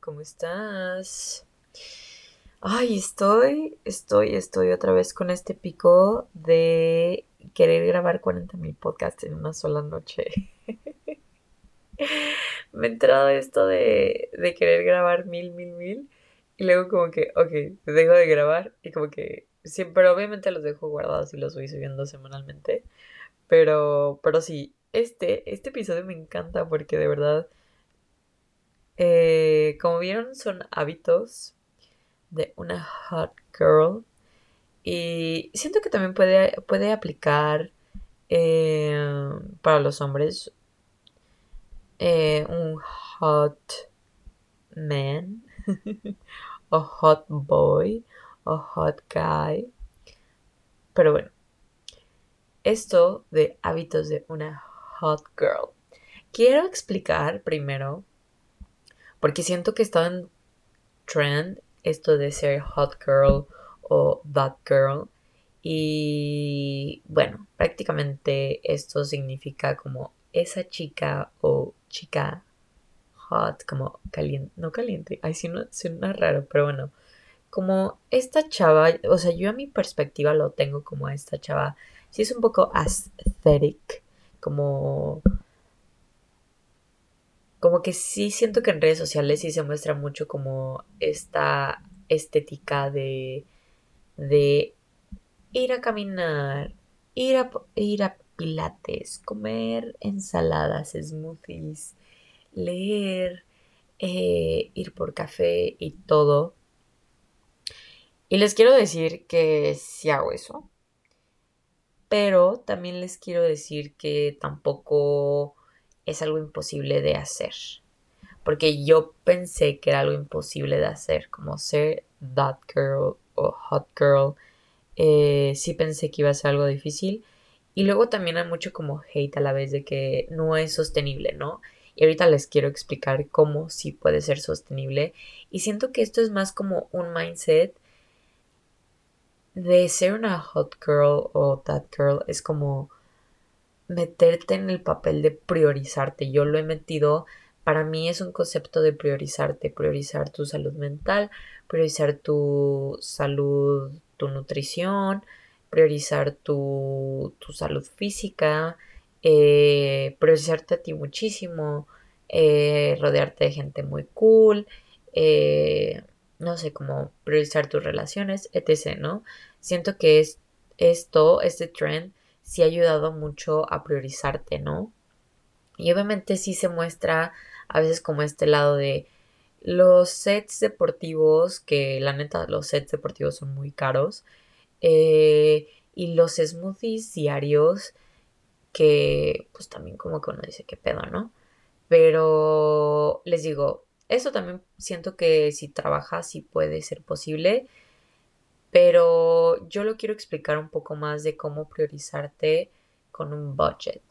¿cómo estás? Ay, estoy, estoy, estoy otra vez con este pico de querer grabar 40 mil podcasts en una sola noche. Me he entrado esto de, de querer grabar mil, mil, mil. Y luego como que, ok, dejo de grabar y como que siempre, obviamente los dejo guardados y los voy subiendo semanalmente. Pero, pero sí, este, este episodio me encanta porque de verdad eh, como vieron, son hábitos de una hot girl. Y siento que también puede, puede aplicar eh, para los hombres eh, un hot man o hot boy o hot guy. Pero bueno, esto de hábitos de una hot girl. Quiero explicar primero porque siento que está en trend esto de ser hot girl o that girl. Y bueno, prácticamente esto significa como esa chica o chica hot, como caliente, no caliente, ay, no, suena raro, pero bueno, como esta chava, o sea, yo a mi perspectiva lo tengo como esta chava, sí es un poco aesthetic, como como que sí siento que en redes sociales sí se muestra mucho como esta estética de, de ir a caminar, ir a, ir a pilates, comer ensaladas, smoothies, leer, eh, ir por café y todo. Y les quiero decir que sí hago eso. Pero también les quiero decir que tampoco es algo imposible de hacer. Porque yo pensé que era algo imposible de hacer, como ser that girl o hot girl. Eh, sí pensé que iba a ser algo difícil. Y luego también hay mucho como hate a la vez de que no es sostenible, ¿no? Y ahorita les quiero explicar cómo sí puede ser sostenible. Y siento que esto es más como un mindset de ser una hot girl o that girl. Es como meterte en el papel de priorizarte. Yo lo he metido, para mí es un concepto de priorizarte, priorizar tu salud mental, priorizar tu salud, tu nutrición, priorizar tu, tu salud física, eh, priorizarte a ti muchísimo, eh, rodearte de gente muy cool, eh, no sé, como priorizar tus relaciones, etc., ¿no? Siento que es esto, este trend, sí ha ayudado mucho a priorizarte, ¿no? Y obviamente sí se muestra a veces como este lado de los sets deportivos, que la neta los sets deportivos son muy caros, eh, y los smoothies diarios, que pues también como que uno dice qué pedo, ¿no? Pero les digo, eso también siento que si trabajas sí puede ser posible pero yo lo quiero explicar un poco más de cómo priorizarte con un budget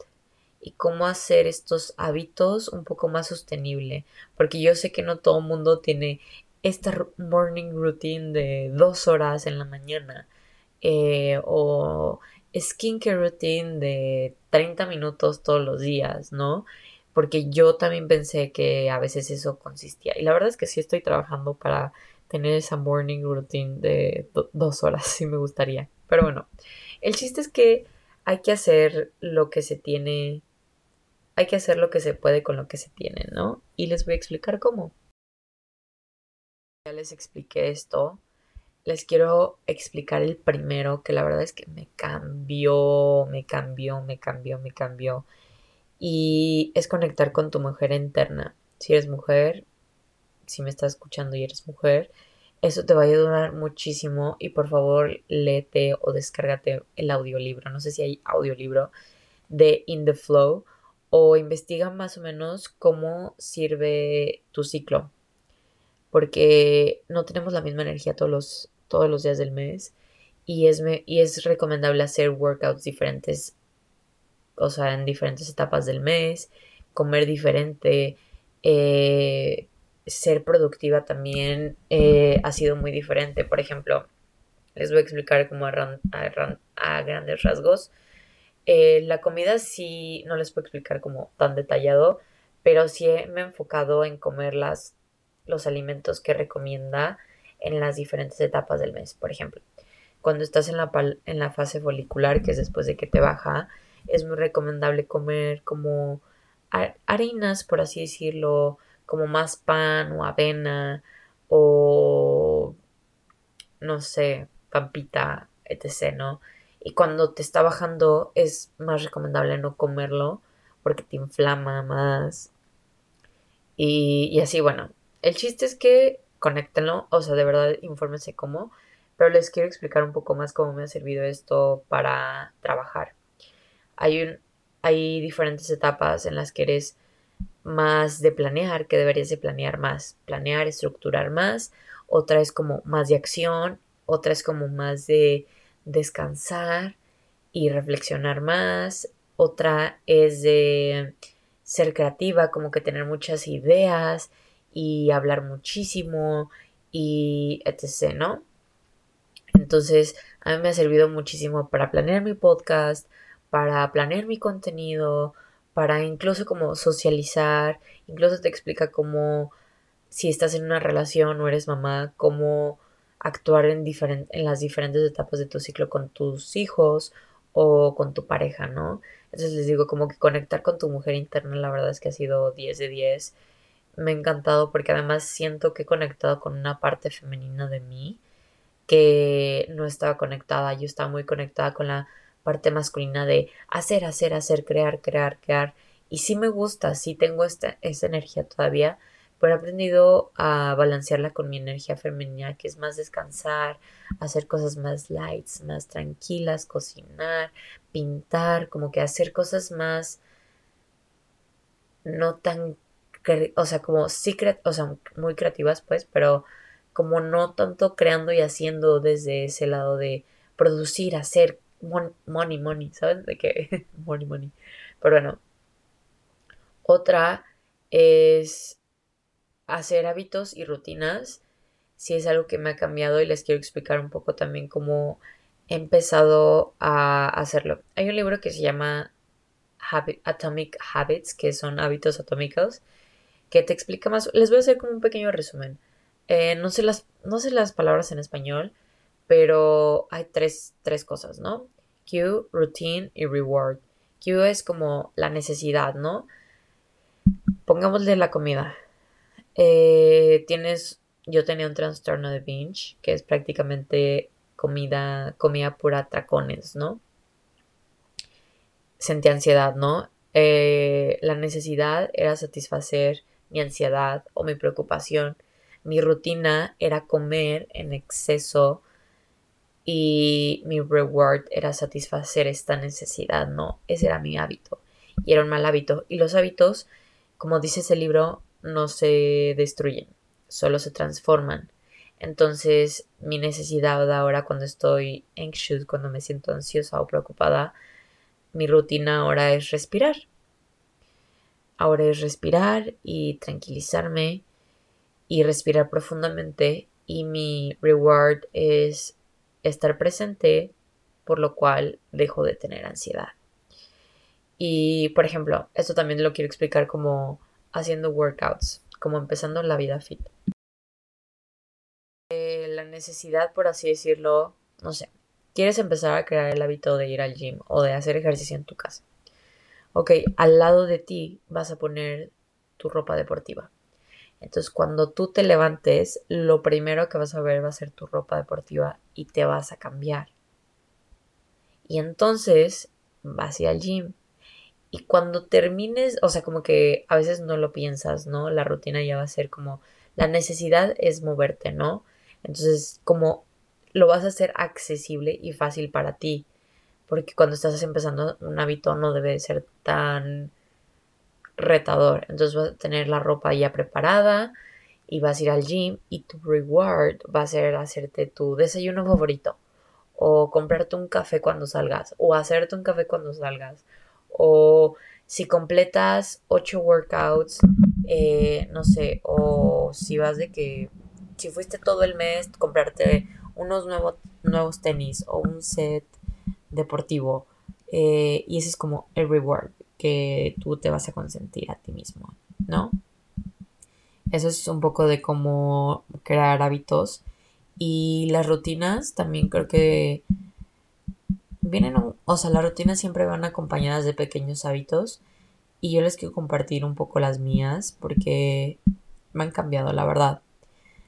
y cómo hacer estos hábitos un poco más sostenible. Porque yo sé que no todo el mundo tiene esta morning routine de dos horas en la mañana eh, o skincare routine de 30 minutos todos los días, ¿no? Porque yo también pensé que a veces eso consistía. Y la verdad es que sí estoy trabajando para tener esa morning routine de dos horas, si me gustaría. Pero bueno, el chiste es que hay que hacer lo que se tiene, hay que hacer lo que se puede con lo que se tiene, ¿no? Y les voy a explicar cómo. Ya les expliqué esto. Les quiero explicar el primero, que la verdad es que me cambió, me cambió, me cambió, me cambió. Y es conectar con tu mujer interna. Si eres mujer, si me estás escuchando y eres mujer, eso te va a ayudar muchísimo y por favor léete o descárgate el audiolibro. No sé si hay audiolibro de In the Flow o investiga más o menos cómo sirve tu ciclo. Porque no tenemos la misma energía todos los, todos los días del mes y es, y es recomendable hacer workouts diferentes, o sea, en diferentes etapas del mes, comer diferente, eh, ser productiva también eh, ha sido muy diferente. Por ejemplo, les voy a explicar como a, grandes rasgos. Eh, la comida sí, no les puedo explicar como tan detallado, pero sí me he enfocado en comer las los alimentos que recomienda en las diferentes etapas del mes. Por ejemplo, cuando estás en la, en la fase folicular, que es después de que te baja, es muy recomendable comer como harinas, por así decirlo, como más pan o avena o no sé, pampita, etc., ¿no? Y cuando te está bajando es más recomendable no comerlo porque te inflama más. Y, y así, bueno, el chiste es que conéctenlo, o sea, de verdad infórmense cómo, pero les quiero explicar un poco más cómo me ha servido esto para trabajar. Hay, un, hay diferentes etapas en las que eres más de planear, que deberías de planear más, planear, estructurar más, otra es como más de acción, otra es como más de descansar y reflexionar más, otra es de ser creativa, como que tener muchas ideas y hablar muchísimo y etc., ¿no? Entonces, a mí me ha servido muchísimo para planear mi podcast, para planear mi contenido, para incluso como socializar, incluso te explica cómo si estás en una relación o eres mamá, cómo actuar en, en las diferentes etapas de tu ciclo con tus hijos o con tu pareja, ¿no? Entonces les digo, como que conectar con tu mujer interna, la verdad es que ha sido 10 de 10. Me ha encantado porque además siento que he conectado con una parte femenina de mí que no estaba conectada. Yo estaba muy conectada con la parte masculina de hacer, hacer, hacer, crear, crear, crear. Y sí me gusta, sí tengo esta, esa energía todavía, pero he aprendido a balancearla con mi energía femenina, que es más descansar, hacer cosas más lights, más tranquilas, cocinar, pintar, como que hacer cosas más no tan, o sea, como sí, o sea, muy creativas pues, pero como no tanto creando y haciendo desde ese lado de producir, hacer, money, money, ¿sabes? De qué? money, money. Pero bueno, otra es hacer hábitos y rutinas, si es algo que me ha cambiado y les quiero explicar un poco también cómo he empezado a hacerlo. Hay un libro que se llama Atomic Habits, que son hábitos atómicos, que te explica más. Les voy a hacer como un pequeño resumen. Eh, no, sé las, no sé las palabras en español, pero hay tres, tres cosas, ¿no? Q, routine y reward. Q es como la necesidad, ¿no? Pongámosle la comida. Eh, tienes, yo tenía un trastorno de binge, que es prácticamente comida, comida pura tacones, ¿no? Sentí ansiedad, ¿no? Eh, la necesidad era satisfacer mi ansiedad o mi preocupación. Mi rutina era comer en exceso y mi reward era satisfacer esta necesidad, ¿no? Ese era mi hábito y era un mal hábito. Y los hábitos, como dice ese libro, no se destruyen, solo se transforman. Entonces, mi necesidad ahora cuando estoy anxious, cuando me siento ansiosa o preocupada, mi rutina ahora es respirar. Ahora es respirar y tranquilizarme y respirar profundamente y mi reward es estar presente, por lo cual dejo de tener ansiedad. Y, por ejemplo, esto también lo quiero explicar como haciendo workouts, como empezando la vida fit. Eh, la necesidad, por así decirlo, no sé, quieres empezar a crear el hábito de ir al gym o de hacer ejercicio en tu casa. Ok, al lado de ti vas a poner tu ropa deportiva. Entonces, cuando tú te levantes, lo primero que vas a ver va a ser tu ropa deportiva y te vas a cambiar. Y entonces vas a al gym. Y cuando termines, o sea, como que a veces no lo piensas, ¿no? La rutina ya va a ser como, la necesidad es moverte, ¿no? Entonces, como lo vas a hacer accesible y fácil para ti. Porque cuando estás empezando un hábito no debe ser tan retador. Entonces vas a tener la ropa ya preparada y vas a ir al gym y tu reward va a ser hacerte tu desayuno favorito o comprarte un café cuando salgas o hacerte un café cuando salgas o si completas ocho workouts eh, no sé o si vas de que si fuiste todo el mes comprarte unos nuevos nuevos tenis o un set deportivo eh, y ese es como el reward que tú te vas a consentir a ti mismo, ¿no? eso es un poco de cómo crear hábitos. Y las rutinas también creo que vienen, o sea, las rutinas siempre van acompañadas de pequeños hábitos. Y yo les quiero compartir un poco las mías porque me han cambiado, la verdad.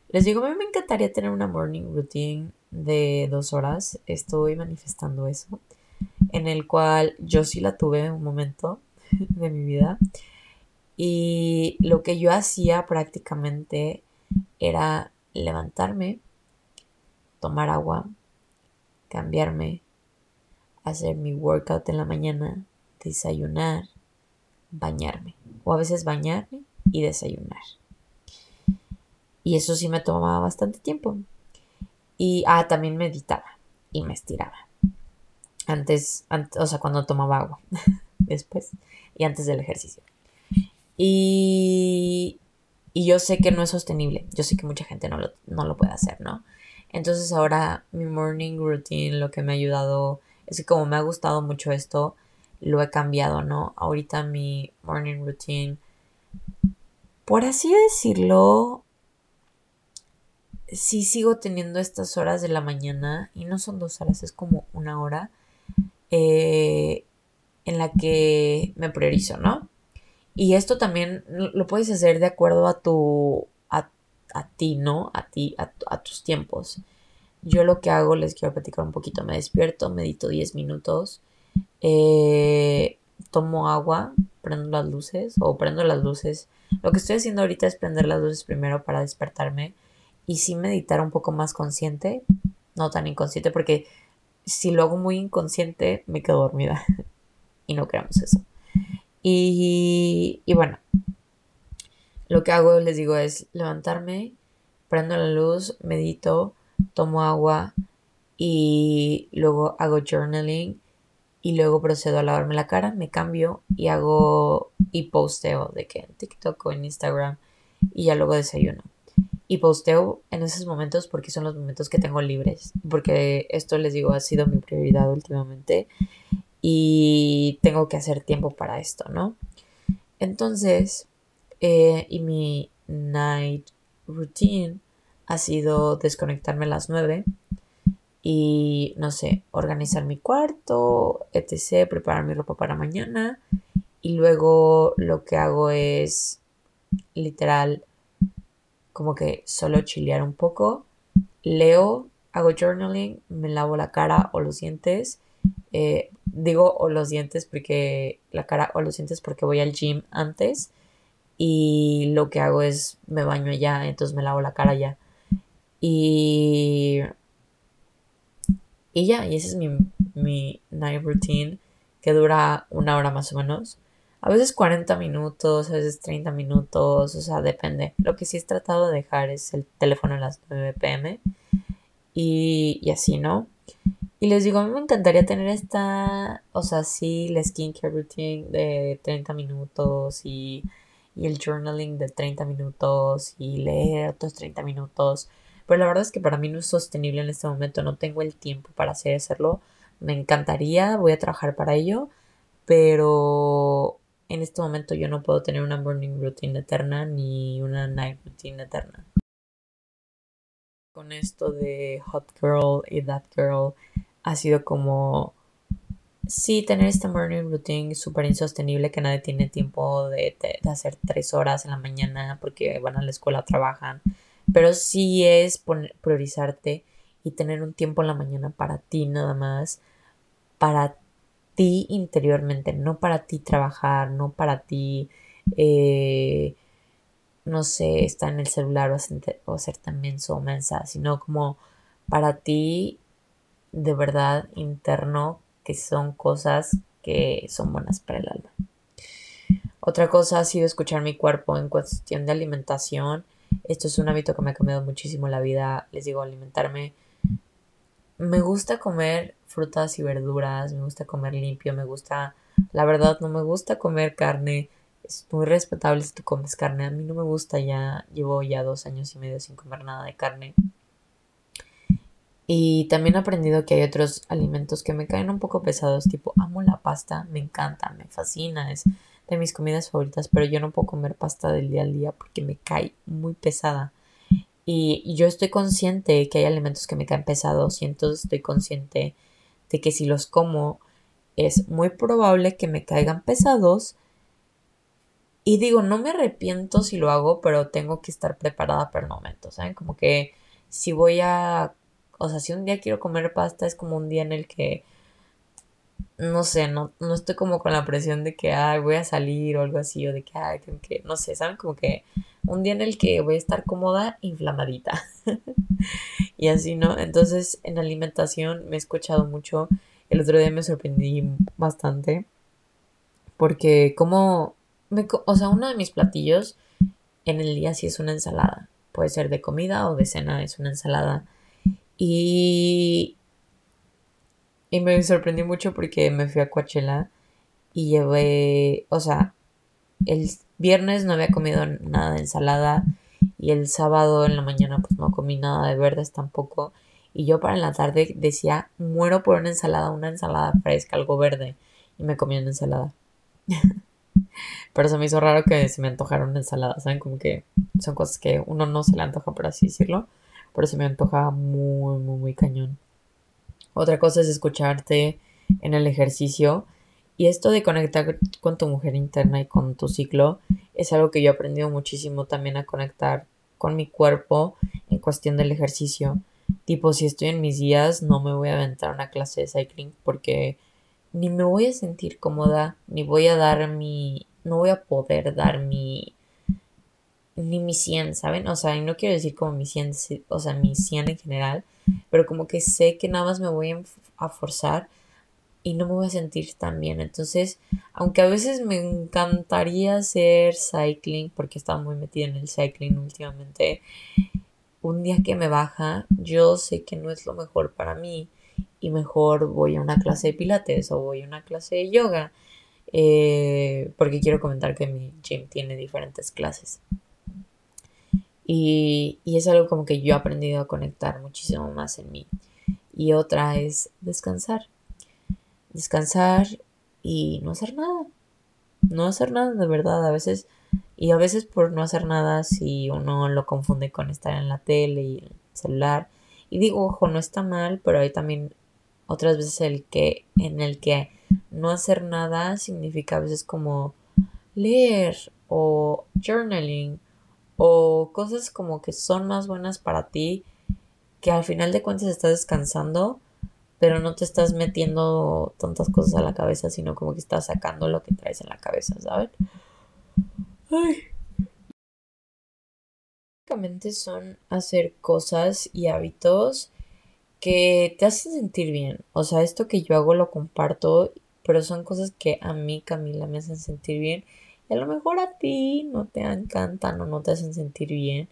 Les digo, a mí me encantaría tener una morning routine de dos horas. Estoy manifestando eso. En el cual yo sí la tuve un momento de mi vida. Y lo que yo hacía prácticamente era levantarme, tomar agua, cambiarme, hacer mi workout en la mañana, desayunar, bañarme. O a veces bañarme y desayunar. Y eso sí me tomaba bastante tiempo. Y, ah, también meditaba y me estiraba. Antes, antes o sea, cuando tomaba agua. Después. Y antes del ejercicio. Y, yo sé que no es sostenible. Yo sé que mucha gente no lo, no lo puede hacer, ¿no? Entonces ahora mi morning routine lo que me ha ayudado es que como me ha gustado mucho esto, lo he cambiado, ¿no? Ahorita mi morning routine, por así decirlo, sí sigo teniendo estas horas de la mañana y no son dos horas, es como una hora eh, en la que me priorizo, ¿no? Y esto también lo puedes hacer de acuerdo a tu, a, ti, ¿no? A ti, a, tus tiempos. Yo lo que hago, les quiero platicar un poquito, me despierto, medito 10 minutos, eh, tomo agua, prendo las luces o prendo las luces. Lo que estoy haciendo ahorita es prender las luces primero para despertarme y sí meditar un poco más consciente, no tan inconsciente, porque si lo hago muy inconsciente me quedo dormida y no queremos eso. Y, bueno, lo que hago, les digo, es levantarme, prendo la luz, medito, tomo agua y luego hago journaling y luego procedo a lavarme la cara, me cambio y hago y posteo de que en TikTok o en Instagram y ya luego desayuno. Y posteo en esos momentos porque son los momentos que tengo libres, porque esto les digo ha sido mi prioridad últimamente y tengo que hacer tiempo para esto, ¿no? Entonces, eh, y mi night routine ha sido desconectarme a las 9 y, no sé, organizar mi cuarto, etc., preparar mi ropa para mañana y luego lo que hago es literal como que solo chilear un poco, leo, hago journaling, me lavo la cara o los dientes, eh, digo o los dientes porque la cara o los dientes porque voy al gym antes y lo que hago es me baño ya, entonces me lavo la cara ya. Y, y ya, y ese es mi, mi night routine que dura una hora más o menos. A veces 40 minutos, a veces 30 minutos, o sea, depende. Lo que sí he tratado de dejar es el teléfono a las 9 pm y, y así, ¿no? Y les digo, a mí me encantaría tener esta, o sea, sí, la skincare routine de 30 minutos y, el journaling de 30 minutos y leer otros 30 minutos. Pero la verdad es que para mí no es sostenible en este momento, no tengo el tiempo para hacer, hacerlo. Me encantaría, voy a trabajar para ello, pero en este momento yo no puedo tener una morning routine eterna ni una night routine eterna. Con esto de hot girl y that girl ha sido como, sí, tener este morning routine súper insostenible que nadie tiene tiempo de, hacer tres horas en la mañana porque van a la escuela, trabajan, pero sí es priorizarte y tener un tiempo en la mañana para ti nada más, para ti interiormente, no para ti trabajar, no para ti, eh, no sé, estar en el celular o hacer, o hacer también su mensa, sino como para ti de verdad interno que son cosas que son buenas para el alma. Otra cosa ha sido escuchar mi cuerpo en cuestión de alimentación. Esto es un hábito que me ha cambiado muchísimo la vida. Les digo, alimentarme. Me gusta comer frutas y verduras, me gusta comer limpio, me gusta, la verdad no me gusta comer carne. Es muy respetable si tú comes carne. A mí no me gusta ya, llevo ya dos años y medio sin comer nada de carne. Y también he aprendido que hay otros alimentos que me caen un poco pesados, tipo amo la pasta, me encanta, me fascina, es de mis comidas favoritas, pero yo no puedo comer pasta del día al día porque me cae muy pesada. Y, yo estoy consciente que hay alimentos que me caen pesados y entonces estoy consciente de que si los como es muy probable que me caigan pesados. Y digo, no me arrepiento si lo hago, pero tengo que estar preparada para el momento, ¿saben? Como que si voy a, o sea, si un día quiero comer pasta es como un día en el que no sé, no, no estoy como con la presión de que, ay, voy a salir o algo así, o de que, ay, que, no sé, ¿saben? Como que un día en el que voy a estar cómoda, inflamadita. y así, ¿no? Entonces, en alimentación me he escuchado mucho. El otro día me sorprendí bastante. Porque como, me, o sea, uno de mis platillos en el día sí es una ensalada. Puede ser de comida o de cena, es una ensalada. Y, y me sorprendió mucho porque me fui a Coachella y llevé, o sea, el viernes no había comido nada de ensalada y el sábado en la mañana pues no comí nada de verdes tampoco. Y yo para la tarde decía, muero por una ensalada, una ensalada fresca, algo verde. Y me comí una ensalada. Pero se me hizo raro que se me antojara una ensalada, ¿saben? Como que son cosas que uno no se le antoja, por así decirlo. Pero se me antoja muy, muy, muy cañón. Otra cosa es escucharte en el ejercicio. Y esto de conectar con tu mujer interna y con tu ciclo es algo que yo he aprendido muchísimo también a conectar con mi cuerpo en cuestión del ejercicio. Tipo, si estoy en mis días, no me voy a aventar una clase de cycling porque ni me voy a sentir cómoda, ni voy a dar mi, no voy a poder dar mi, ni mi 100, ¿saben? O sea, y no quiero decir como mi 100, o sea, mi 100 en general, pero como que sé que nada más me voy a forzar y no me voy a sentir tan bien. Entonces, aunque a veces me encantaría hacer cycling, porque estaba muy metida en el cycling últimamente, un día que me baja, yo sé que no es lo mejor para mí y mejor voy a una clase de pilates o voy a una clase de yoga, eh, porque quiero comentar que mi gym tiene diferentes clases. Y, es algo como que yo he aprendido a conectar muchísimo más en mí. Y otra es descansar. Descansar y no hacer nada. No hacer nada de verdad. A veces, y a veces por no hacer nada, si uno lo confunde con estar en la tele y el celular. Y digo, ojo, no está mal, pero hay también otras veces el que, en el que no hacer nada significa a veces como leer o journaling o cosas como que son más buenas para ti, que al final de cuentas estás descansando, pero no te estás metiendo tantas cosas a la cabeza, sino como que estás sacando lo que traes en la cabeza, ¿sabes? Ay. Básicamente son hacer cosas y hábitos que te hacen sentir bien. O sea, esto que yo hago lo comparto, pero son cosas que a mí, Camila, me hacen sentir bien a lo mejor a ti no te encantan o no te hacen sentir bien,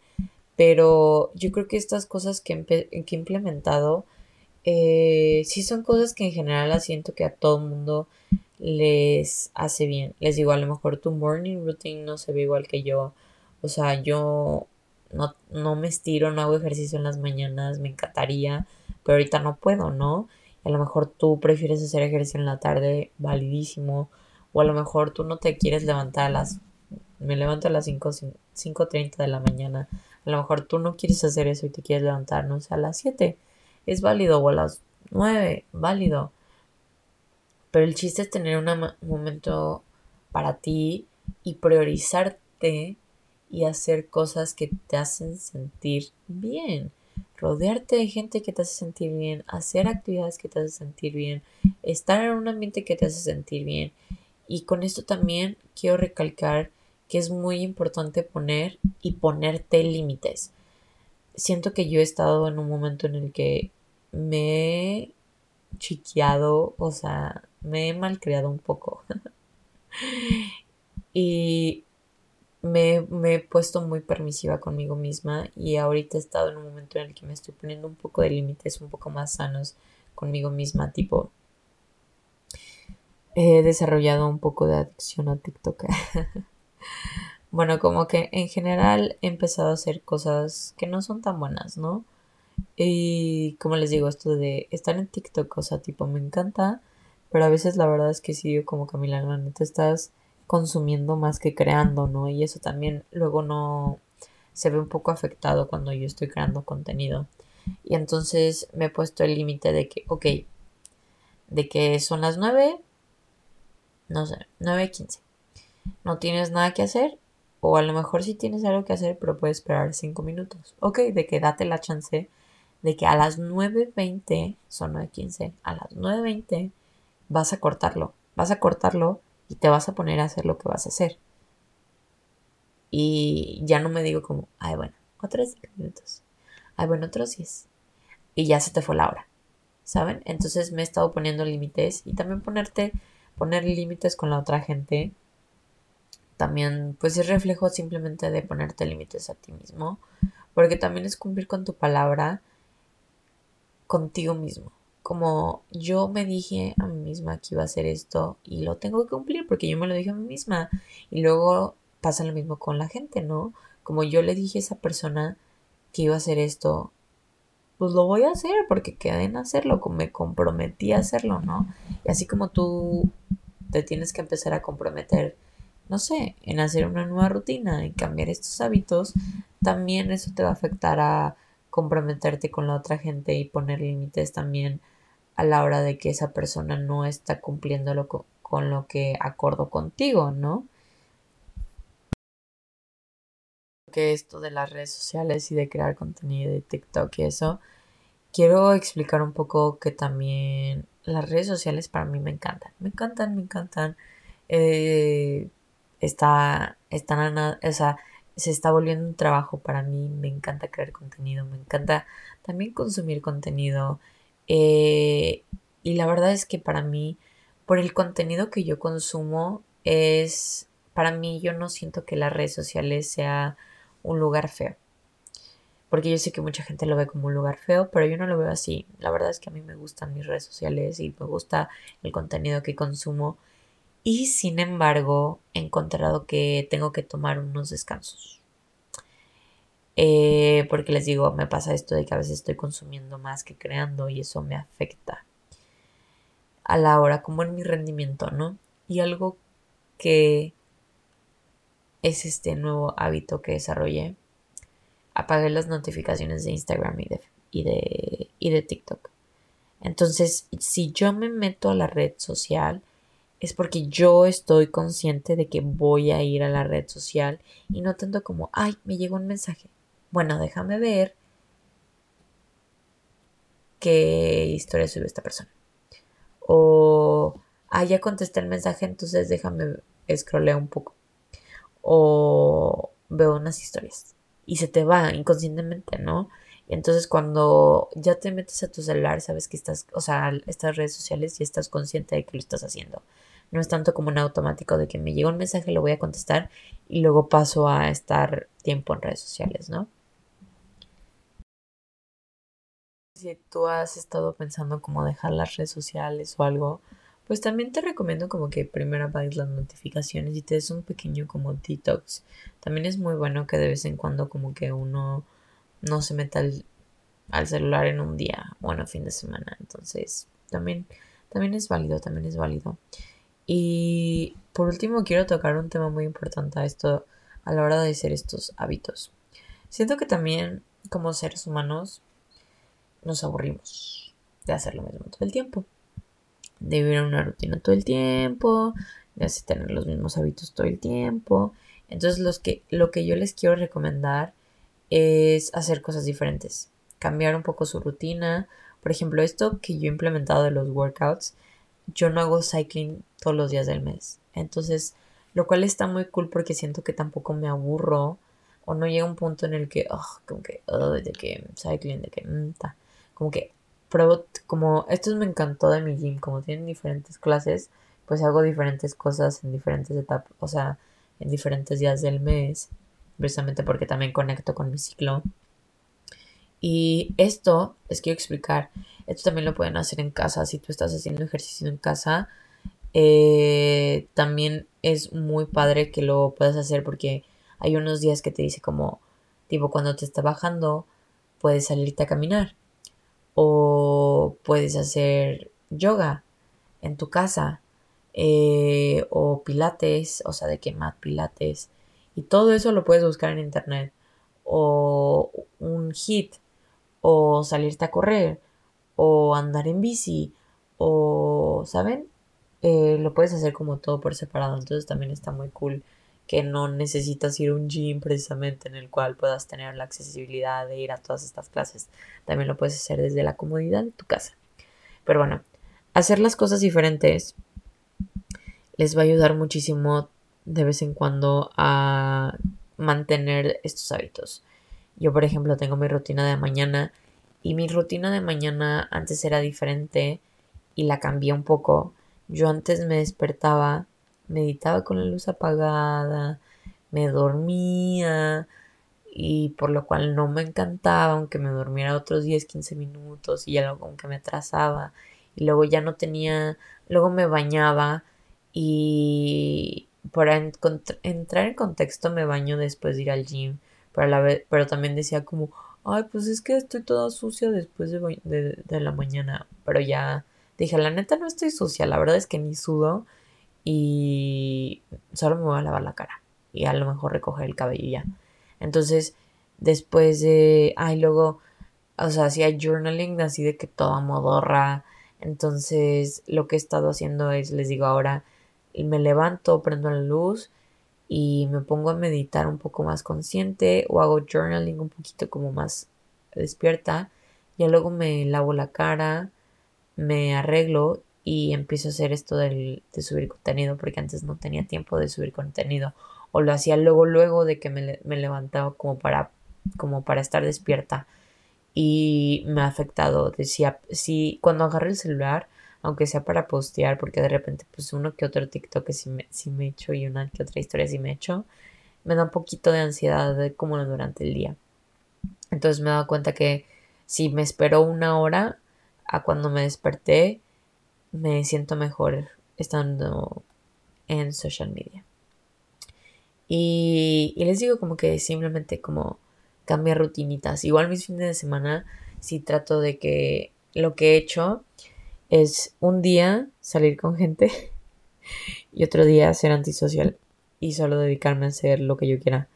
pero yo creo que estas cosas que, he implementado eh, sí son cosas que en general siento que a todo mundo les hace bien. Les digo, a lo mejor tu morning routine no se ve igual que yo. O sea, yo no, no me estiro, no hago ejercicio en las mañanas, me encantaría, pero ahorita no puedo, ¿no? A lo mejor tú prefieres hacer ejercicio en la tarde, validísimo. O a lo mejor tú no te quieres levantar a las... Me levanto a las 5.30 de la mañana. A lo mejor tú no quieres hacer eso y te quieres levantar, no sé, a las 7. Es válido. O a las 9. Válido. Pero el chiste es tener un momento para ti y priorizarte y hacer cosas que te hacen sentir bien. Rodearte de gente que te hace sentir bien, hacer actividades que te hacen sentir bien, estar en un ambiente que te hace sentir bien y con esto también quiero recalcar que es muy importante poner y ponerte límites. Siento que yo he estado en un momento en el que me he chiqueado, o sea, me he malcriado un poco. y me, me, he puesto muy permisiva conmigo misma y ahorita he estado en un momento en el que me estoy poniendo un poco de límites un poco más sanos conmigo misma, tipo, he desarrollado un poco de adicción a TikTok. bueno, como que en general he empezado a hacer cosas que no son tan buenas, ¿no? Y como les digo, esto de estar en TikTok, o sea, tipo, me encanta, pero a veces la verdad es que sí, como Camila, la neta estás consumiendo más que creando, ¿no? Y eso también luego no se ve un poco afectado cuando yo estoy creando contenido. Y entonces me he puesto el límite de que, ok, de que son las 9, no sé, 9.15. No tienes nada que hacer, o a lo mejor sí tienes algo que hacer, pero puedes esperar 5 minutos. Ok, de que date la chance de que a las 9.20, son 9.15, a las 9.20 vas a cortarlo. Vas a cortarlo y te vas a poner a hacer lo que vas a hacer. Y ya no me digo como, ay, bueno, otros 5 minutos. Ay, bueno, otros 10. Y ya se te fue la hora. ¿Saben? Entonces me he estado poniendo límites y también ponerte, poner límites con la otra gente. También, pues es reflejo simplemente de ponerte límites a ti mismo. Porque también es cumplir con tu palabra contigo mismo. Como yo me dije a mí misma que iba a hacer esto y lo tengo que cumplir porque yo me lo dije a mí misma. Y luego pasa lo mismo con la gente, ¿no? Como yo le dije a esa persona que iba a hacer esto, pues lo voy a hacer porque quedé en hacerlo, me comprometí a hacerlo, ¿no? Y así como tú te tienes que empezar a comprometer, no sé, en hacer una nueva rutina, en cambiar estos hábitos, también eso te va a afectar a comprometerte con la otra gente y poner límites también a la hora de que esa persona no está cumpliendo con lo que acordó contigo, ¿no? Que esto de las redes sociales y de crear contenido de TikTok y eso, quiero explicar un poco que también las redes sociales para mí me encantan, me encantan, me encantan. Eh, está, están, o sea, se está volviendo un trabajo para mí, me encanta crear contenido, me encanta también consumir contenido. Eh, y la verdad es que para mí, por el contenido que yo consumo, es, para mí yo no siento que las redes sociales sea un lugar feo. Porque yo sé que mucha gente lo ve como un lugar feo, pero yo no lo veo así. La verdad es que a mí me gustan mis redes sociales y me gusta el contenido que consumo y sin embargo he encontrado que tengo que tomar unos descansos. Eh, porque les digo, me pasa esto de que a veces estoy consumiendo más que creando y eso me afecta a la hora, como en mi rendimiento, ¿no? Y algo que es este nuevo hábito que desarrollé, apagué las notificaciones de Instagram y de, y de, y de TikTok. Entonces, si yo me meto a la red social, es porque yo estoy consciente de que voy a ir a la red social y no tanto como, ay, me llegó un mensaje. Bueno, déjame ver qué historia subió esta persona. O, ah, ya contesté el mensaje, entonces déjame scrollear un poco. O veo unas historias. Y se te va inconscientemente, ¿no? Y entonces cuando ya te metes a tu celular, sabes que estás, o sea, estas redes sociales y estás consciente de que lo estás haciendo. No es tanto como un automático de que me llega un mensaje, lo voy a contestar y luego paso a estar tiempo en redes sociales, ¿no? Si tú has estado pensando como dejar las redes sociales o algo, pues también te recomiendo como que primero apagues las notificaciones y te des un pequeño como detox. También es muy bueno que de vez en cuando como que uno no se meta al, al celular en un día o en un fin de semana. Entonces, también, también es válido, también es válido. Y por último quiero tocar un tema muy importante a esto a la hora de hacer estos hábitos. Siento que también como seres humanos nos aburrimos de hacer lo mismo todo el tiempo. De vivir una rutina todo el tiempo, de así tener los mismos hábitos todo el tiempo. Entonces los que, lo que yo les quiero recomendar es hacer cosas diferentes. Cambiar un poco su rutina. Por ejemplo, esto que yo he implementado de los workouts yo no hago cycling todos los días del mes. Entonces, lo cual está muy cool porque siento que tampoco me aburro o no llega un punto en el que, como que, de que cycling, de que, mm, como que, pero como, esto me encantó de mi gym, como tienen diferentes clases, pues hago diferentes cosas en diferentes etapas, o sea, en diferentes días del mes, precisamente porque también conecto con mi ciclo. Y esto les quiero explicar. Esto también lo pueden hacer en casa. Si tú estás haciendo ejercicio en casa, eh, también es muy padre que lo puedas hacer porque hay unos días que te dice como, tipo, cuando te está bajando, puedes salirte a caminar. O puedes hacer yoga en tu casa. eh, o pilates, o sea, de que pilates. Y todo eso lo puedes buscar en internet. O un hit, o salirte a correr, o andar en bici, o, ¿saben? Eh, lo puedes hacer como todo por separado. Entonces también está muy cool que no necesitas ir a un gym precisamente en el cual puedas tener la accesibilidad de ir a todas estas clases. También lo puedes hacer desde la comodidad de tu casa. Pero bueno, hacer las cosas diferentes les va a ayudar muchísimo de vez en cuando a mantener estos hábitos. Yo, por ejemplo, tengo mi rutina de mañana y mi rutina de mañana antes era diferente y la cambié un poco. Yo antes me despertaba, meditaba con la luz apagada, me dormía y por lo cual no me encantaba, aunque me durmiera otros 10, 15 minutos y ya luego como que me atrasaba. Y luego ya no tenía, luego me bañaba y para entrar en contexto me baño después de ir al gym, pero, la vez, pero también decía como, ay, pues es que estoy toda sucia después de, de, la mañana, pero ya dije, la neta no estoy sucia, la verdad es que ni sudo y solo me voy a lavar la cara y a lo mejor recoger el cabello ya. Entonces, después de, ay, luego, o sea, hacía journaling así de que toda modorra. Entonces, lo que he estado haciendo es, les digo ahora, me levanto, prendo la luz y me pongo a meditar un poco más consciente o hago journaling un poquito como más despierta. Ya luego me lavo la cara, me arreglo y empiezo a hacer esto de subir contenido porque antes no tenía tiempo de subir contenido o lo hacía luego luego de que me, me levantaba como para como para estar despierta y me ha afectado decía si cuando agarro el celular aunque sea para postear, porque de repente pues uno que otro TikTok sí me, sí me echo y una que otra historia sí me echo, me da un poquito de ansiedad de como durante el día. Entonces me he dado cuenta que si me espero una hora a cuando me desperté, me siento mejor estando en social media. Y, les digo como que simplemente como cambiar rutinitas. Igual mis fines de semana sí trato de que lo que he hecho es un día salir con gente y otro día ser antisocial y solo dedicarme a hacer lo que yo quiera.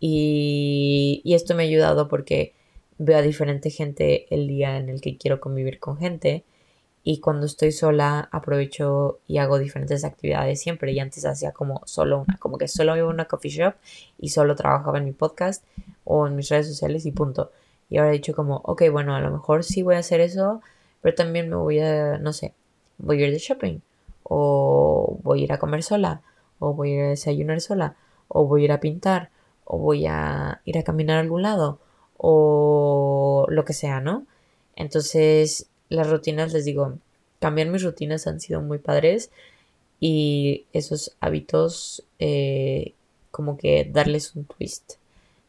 Y esto me ha ayudado porque veo a diferente gente el día en el que quiero convivir con gente y cuando estoy sola aprovecho y hago diferentes actividades siempre y antes hacía como solo una, como que solo iba a una coffee shop y solo trabajaba en mi podcast o en mis redes sociales y punto. Y ahora he dicho como, ok, bueno, a lo mejor sí voy a hacer eso, pero también me voy a, no sé, voy a ir de shopping, o voy a ir a comer sola, o voy a ir a desayunar sola, o voy a ir a pintar, o voy a ir a caminar a algún lado, o lo que sea, ¿no? Entonces, las rutinas, les digo, cambiar mis rutinas han sido muy padres y esos hábitos, eh, como que darles un twist,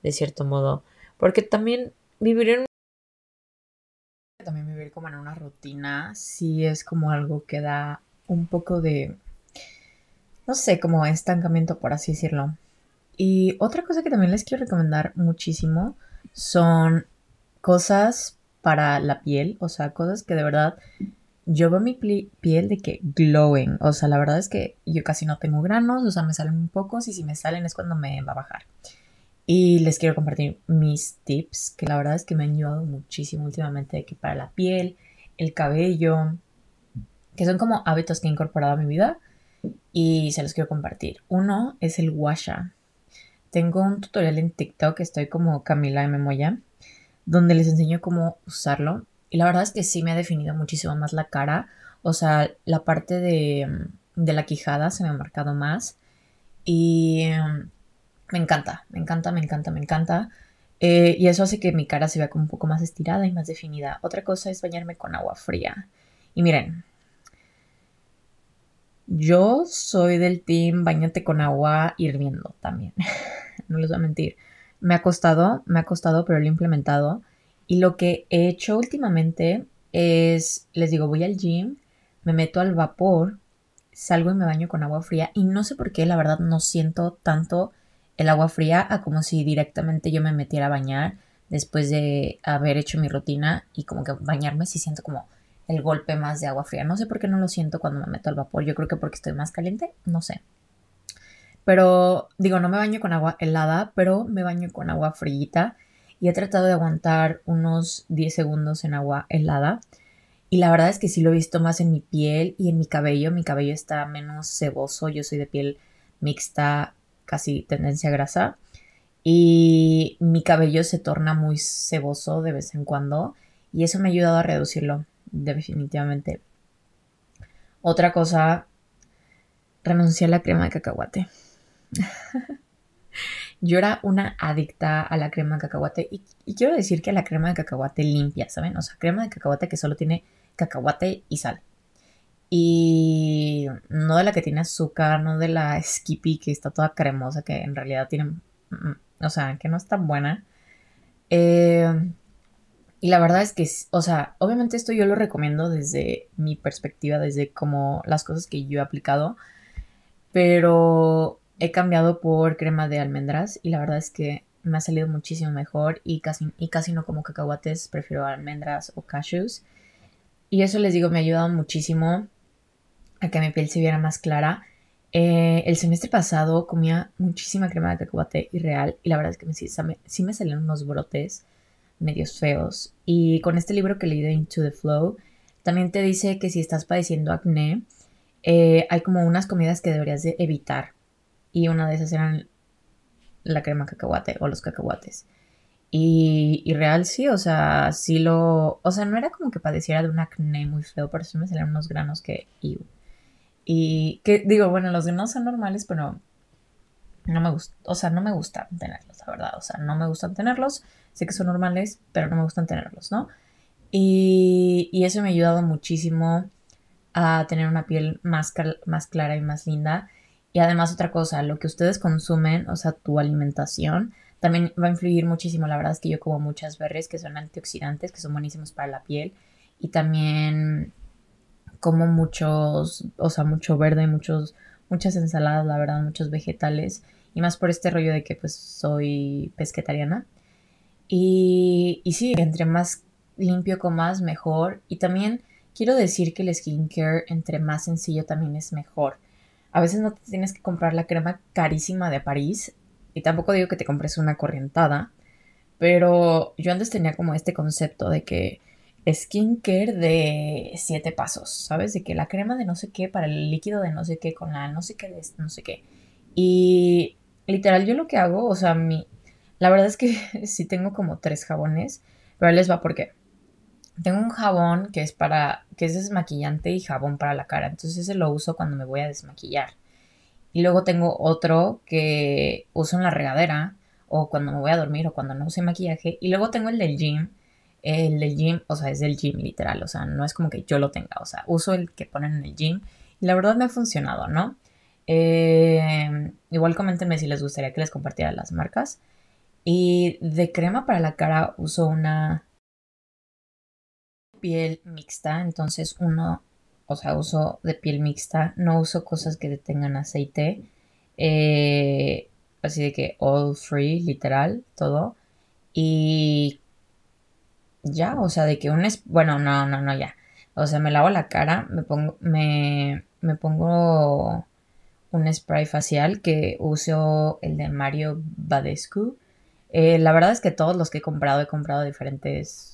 de cierto modo, porque también vivir en también vivir como en una rutina sí es como algo que da un poco de, no sé, como estancamiento, por así decirlo. Y otra cosa que también les quiero recomendar muchísimo son cosas para la piel, o sea, cosas que de verdad yo veo mi piel de que glowing, o sea, la verdad es que yo casi no tengo granos, o sea, me salen pocos y si me salen es cuando me va a bajar. Y les quiero compartir mis tips, que la verdad es que me han ayudado muchísimo últimamente, que para la piel, el cabello, que son como hábitos que he incorporado a mi vida y se los quiero compartir. Uno es el washa. Tengo un tutorial en TikTok, estoy como Camila M. Moya, donde les enseño cómo usarlo. Y la verdad es que sí me ha definido muchísimo más la cara. O sea, la parte de, de la quijada se me ha marcado más. Y me encanta, me encanta, me encanta, me encanta. Eh, y eso hace que mi cara se vea como un poco más estirada y más definida. Otra cosa es bañarme con agua fría. Y miren, yo soy del team bañate con agua hirviendo también. no les voy a mentir. Me ha costado, me ha costado, pero lo he implementado. Y lo que he hecho últimamente es, les digo, voy al gym, me meto al vapor, salgo y me baño con agua fría. Y no sé por qué, la verdad, no siento tanto el agua fría a como si directamente yo me metiera a bañar después de haber hecho mi rutina y como que bañarme si siento como el golpe más de agua fría. No sé por qué no lo siento cuando me meto al vapor. Yo creo que porque estoy más caliente, no sé. Pero digo, no me baño con agua helada, pero me baño con agua fríita y he tratado de aguantar unos 10 segundos en agua helada. Y la verdad es que sí lo he visto más en mi piel y en mi cabello. Mi cabello está menos ceboso. Yo soy de piel mixta, casi tendencia grasa. Y mi cabello se torna muy ceboso de vez en cuando. Y eso me ha ayudado a reducirlo, definitivamente. Otra cosa, renuncié a la crema de cacahuate. Yo era una adicta a la crema de cacahuate y, quiero decir que la crema de cacahuate limpia, ¿saben? O sea, crema de cacahuate que solo tiene cacahuate y sal. Y no de la que tiene azúcar, no de la Skippy que está toda cremosa, que en realidad tiene, mm, mm, o sea, que no es tan buena. Eh, y la verdad es que, o sea, obviamente esto yo lo recomiendo desde mi perspectiva, desde como las cosas que yo he aplicado, pero he cambiado por crema de almendras y la verdad es que me ha salido muchísimo mejor y casi, y casi no como cacahuates, prefiero almendras o cashews. Y eso les digo, me ha ayudado muchísimo a que mi piel se viera más clara. Eh, el semestre pasado comía muchísima crema de cacahuate irreal y la verdad es que me, sí, me salieron unos brotes medios feos. Y con este libro que leí de Into the Flow, también te dice que si estás padeciendo acné, eh, hay como unas comidas que deberías de evitar y una de esas eran la crema cacahuate o los cacahuates. Y, y, real sí, o sea, sí lo... O sea, no era como que padeciera de un acné muy feo, pero sí me salían unos granos que... Y que digo, bueno, los granos son normales, pero no me gusta, o sea, no me gustan tenerlos, la verdad, o sea, no me gustan tenerlos, sé que son normales, pero no me gustan tenerlos, ¿no? Y, y eso me ha ayudado muchísimo a tener una piel más, más clara y más linda y además otra cosa, lo que ustedes consumen, o sea, tu alimentación, también va a influir muchísimo. La verdad es que yo como muchas berries que son antioxidantes, que son buenísimos para la piel. Y también como muchos, o sea, mucho verde, muchos, muchas ensaladas, la verdad, muchos vegetales. Y más por este rollo de que pues soy pesquetariana. Y, y sí, entre más limpio comas, mejor. Y también quiero decir que el skincare, entre más sencillo, también es mejor. A veces no te tienes que comprar la crema carísima de París. Y tampoco digo que te compres una corrientada. Pero yo antes tenía como este concepto de que skincare de siete pasos, ¿sabes? De que la crema de no sé qué para el líquido de no sé qué con la no sé qué de no sé qué. Y literal yo lo que hago, o sea, mi... La verdad es que sí tengo como tres jabones, pero les va porque tengo un jabón que es para, que es desmaquillante y jabón para la cara. Entonces ese lo uso cuando me voy a desmaquillar. Y luego tengo otro que uso en la regadera o cuando me voy a dormir o cuando no use maquillaje. Y luego tengo el del gym. El del gym, o sea, es del gym literal. O sea, no es como que yo lo tenga. O sea, uso el que ponen en el gym. Y la verdad me ha funcionado, ¿no? Eh, igual coméntenme si les gustaría que les compartiera las marcas. Y de crema para la cara uso una piel mixta, entonces uno, o sea, uso de piel mixta, no uso cosas que tengan aceite, eh, así de que all free, literal, todo. Y ya, o sea, de que un es, bueno, no, no, no, ya. O sea, me lavo la cara, me pongo, me, me pongo un spray facial que uso el de Mario Badescu. Eh, la verdad es que todos los que he comprado he comprado diferentes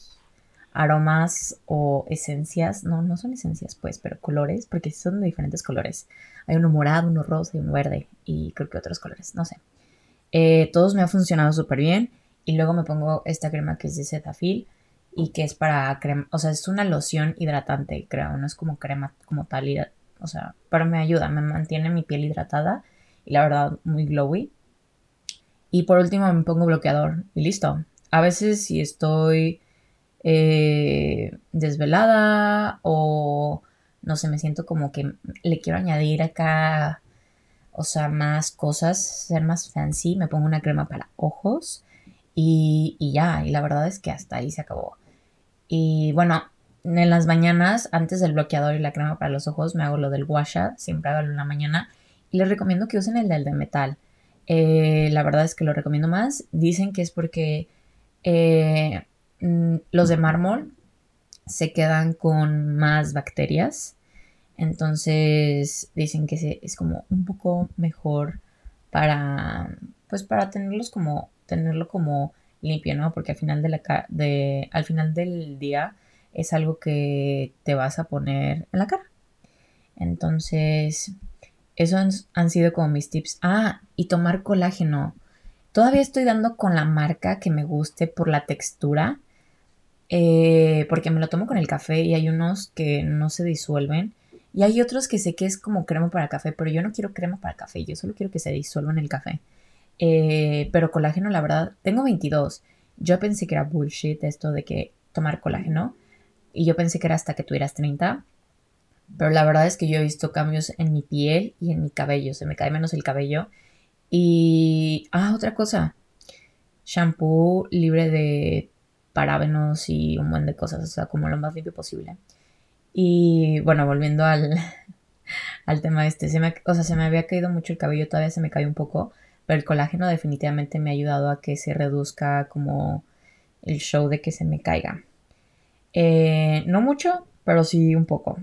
aromas o esencias, no, no son esencias pues, pero colores, porque son de diferentes colores. Hay uno morado, uno rosa y uno verde y creo que otros colores, no sé. Eh, todos me ha funcionado súper bien y luego me pongo esta crema que es de Cetaphil y que es para crema, o sea, es una loción hidratante, creo, no es como crema como tal, o sea, pero me ayuda, me mantiene mi piel hidratada y la verdad muy glowy. Y por último me pongo bloqueador y listo. A veces si estoy eh, desvelada o no sé, me siento como que le quiero añadir acá, o sea, más cosas, ser más fancy, me pongo una crema para ojos y, y ya, y la verdad es que hasta ahí se acabó. Y bueno, en las mañanas, antes del bloqueador y la crema para los ojos, me hago lo del washa, siempre hago en la mañana. Y les recomiendo que usen el del de metal. Eh, la verdad es que lo recomiendo más. Dicen que es porque eh, los de mármol se quedan con más bacterias. Entonces dicen que es como un poco mejor para, pues para tenerlos como, tenerlo como limpio, ¿no? Porque al final, de la, de, al final del día es algo que te vas a poner en la cara. Entonces, esos han, sido como mis tips. Ah, y tomar colágeno. Todavía estoy dando con la marca que me guste por la textura. Eh, porque me lo tomo con el café y hay unos que no se disuelven. Y hay otros que sé que es como crema para café, pero yo no quiero crema para café, yo solo quiero que se disuelva en el café. Eh, pero colágeno, la verdad, tengo 22. Yo pensé que era bullshit esto de que tomar colágeno. Y yo pensé que era hasta que tuvieras 30. Pero la verdad es que yo he visto cambios en mi piel y en mi cabello. Se me cae menos el cabello. Y. Ah, otra cosa. Shampoo libre de parábenos y un buen de cosas. O sea, como lo más limpio posible. Y bueno, volviendo al, al tema este. Se me, o sea, se me había caído mucho el cabello. Todavía se me cae un poco. Pero el colágeno definitivamente me ha ayudado a que se reduzca como el show de que se me caiga. Eh, no mucho, pero sí un poco.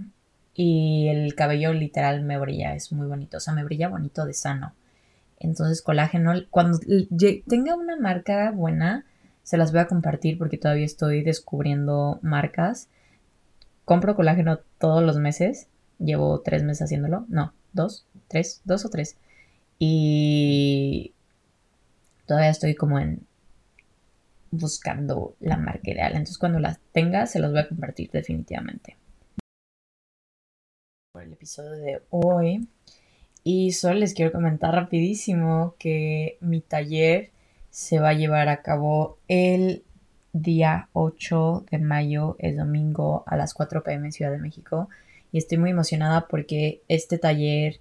Y el cabello literal me brilla, es muy bonito. O sea, me brilla bonito de sano. Entonces, colágeno, cuando tenga una marca buena, se las voy a compartir porque todavía estoy descubriendo marcas. Compro colágeno todos los meses. Llevo tres meses haciéndolo. No, dos, tres, dos o tres. Y todavía estoy como en buscando la marca ideal. Entonces cuando las tenga se los voy a compartir definitivamente. Por el episodio de hoy. Y solo les quiero comentar rapidísimo que mi taller se va a llevar a cabo el día 8 de mayo, el domingo a las 4 pm en Ciudad de México. Y estoy muy emocionada porque este taller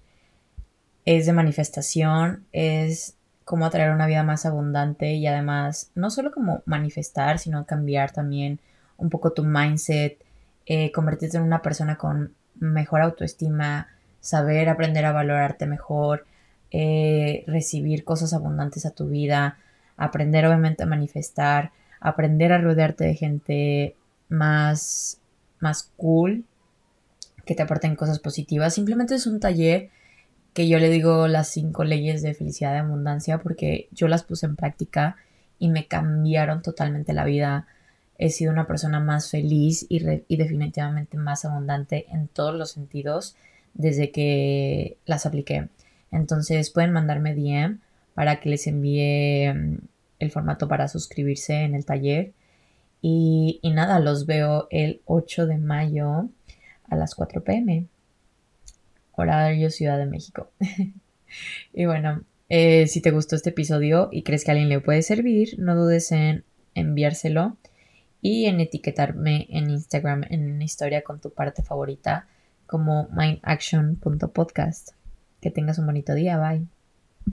es de manifestación, es cómo atraer una vida más abundante y además no solo como manifestar, sino cambiar también un poco tu mindset, eh, convertirte en una persona con mejor autoestima, saber aprender a valorarte mejor, eh, recibir cosas abundantes a tu vida, aprender obviamente a manifestar, aprender a rodearte de gente más, más cool, que te aporten cosas positivas. Simplemente es un taller que yo le digo las cinco leyes de felicidad y abundancia porque yo las puse en práctica y me cambiaron totalmente la vida. He sido una persona más feliz y, y definitivamente más abundante en todos los sentidos desde que las apliqué. Entonces pueden mandarme DM para que les envíe mm, el formato para suscribirse en el taller. Y, nada, los veo el 8 de mayo a las 4 pm horario Ciudad de México. y bueno, eh, si te gustó este episodio y crees que a alguien le puede servir, no dudes en enviárselo y en etiquetarme en Instagram en una historia con tu parte favorita como mindaction.podcast. Que tengas un bonito día, bye.